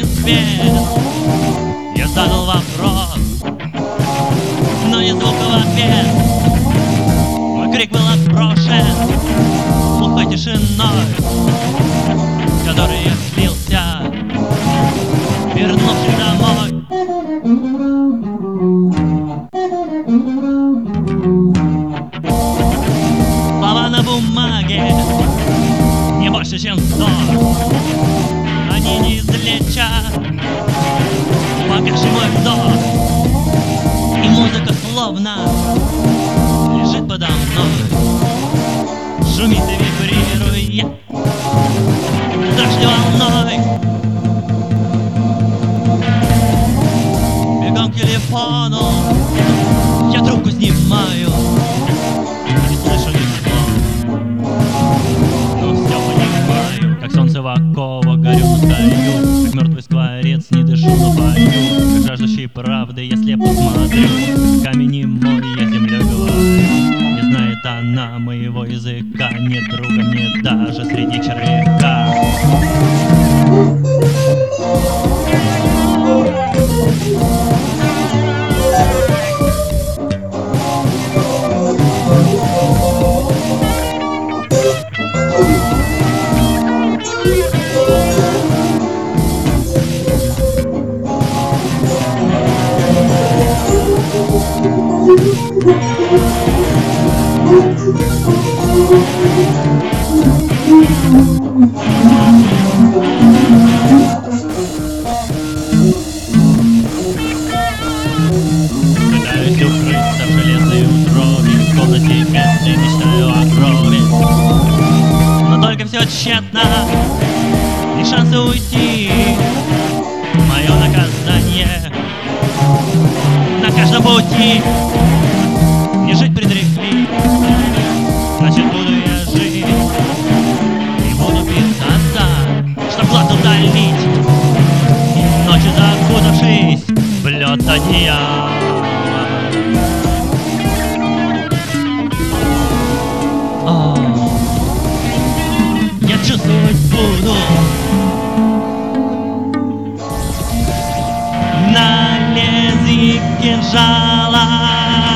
ответ Я задал вопрос Но не звука в ответ. Мой крик был отброшен Глухой тишиной С которой я слился Вернувшись домой. Слова на бумаге Не больше, чем сто. Они не излечат Погаши мой вдох И музыка словно Лежит подо мной. Шумит и вибрирует. Страшной волной. Бегом к телефону. Я трубку снимаю. Не слышу ни Но все понимаю Как солнце в горю, но смотрю Камень не мой, я землей говорю Не знает она моего языка Нет друга мне даже среди червяка Пытаюсь укрыться в железной утробе В комнате петли мечтаю о крови. Но только все тщетно. Ни шанса уйти Мое наказание На каждом пути. Не жить предрекли. Значит буду я жить. И буду питаться Чтоб глаз удалить И ночью закутавшись в лед одеял inside.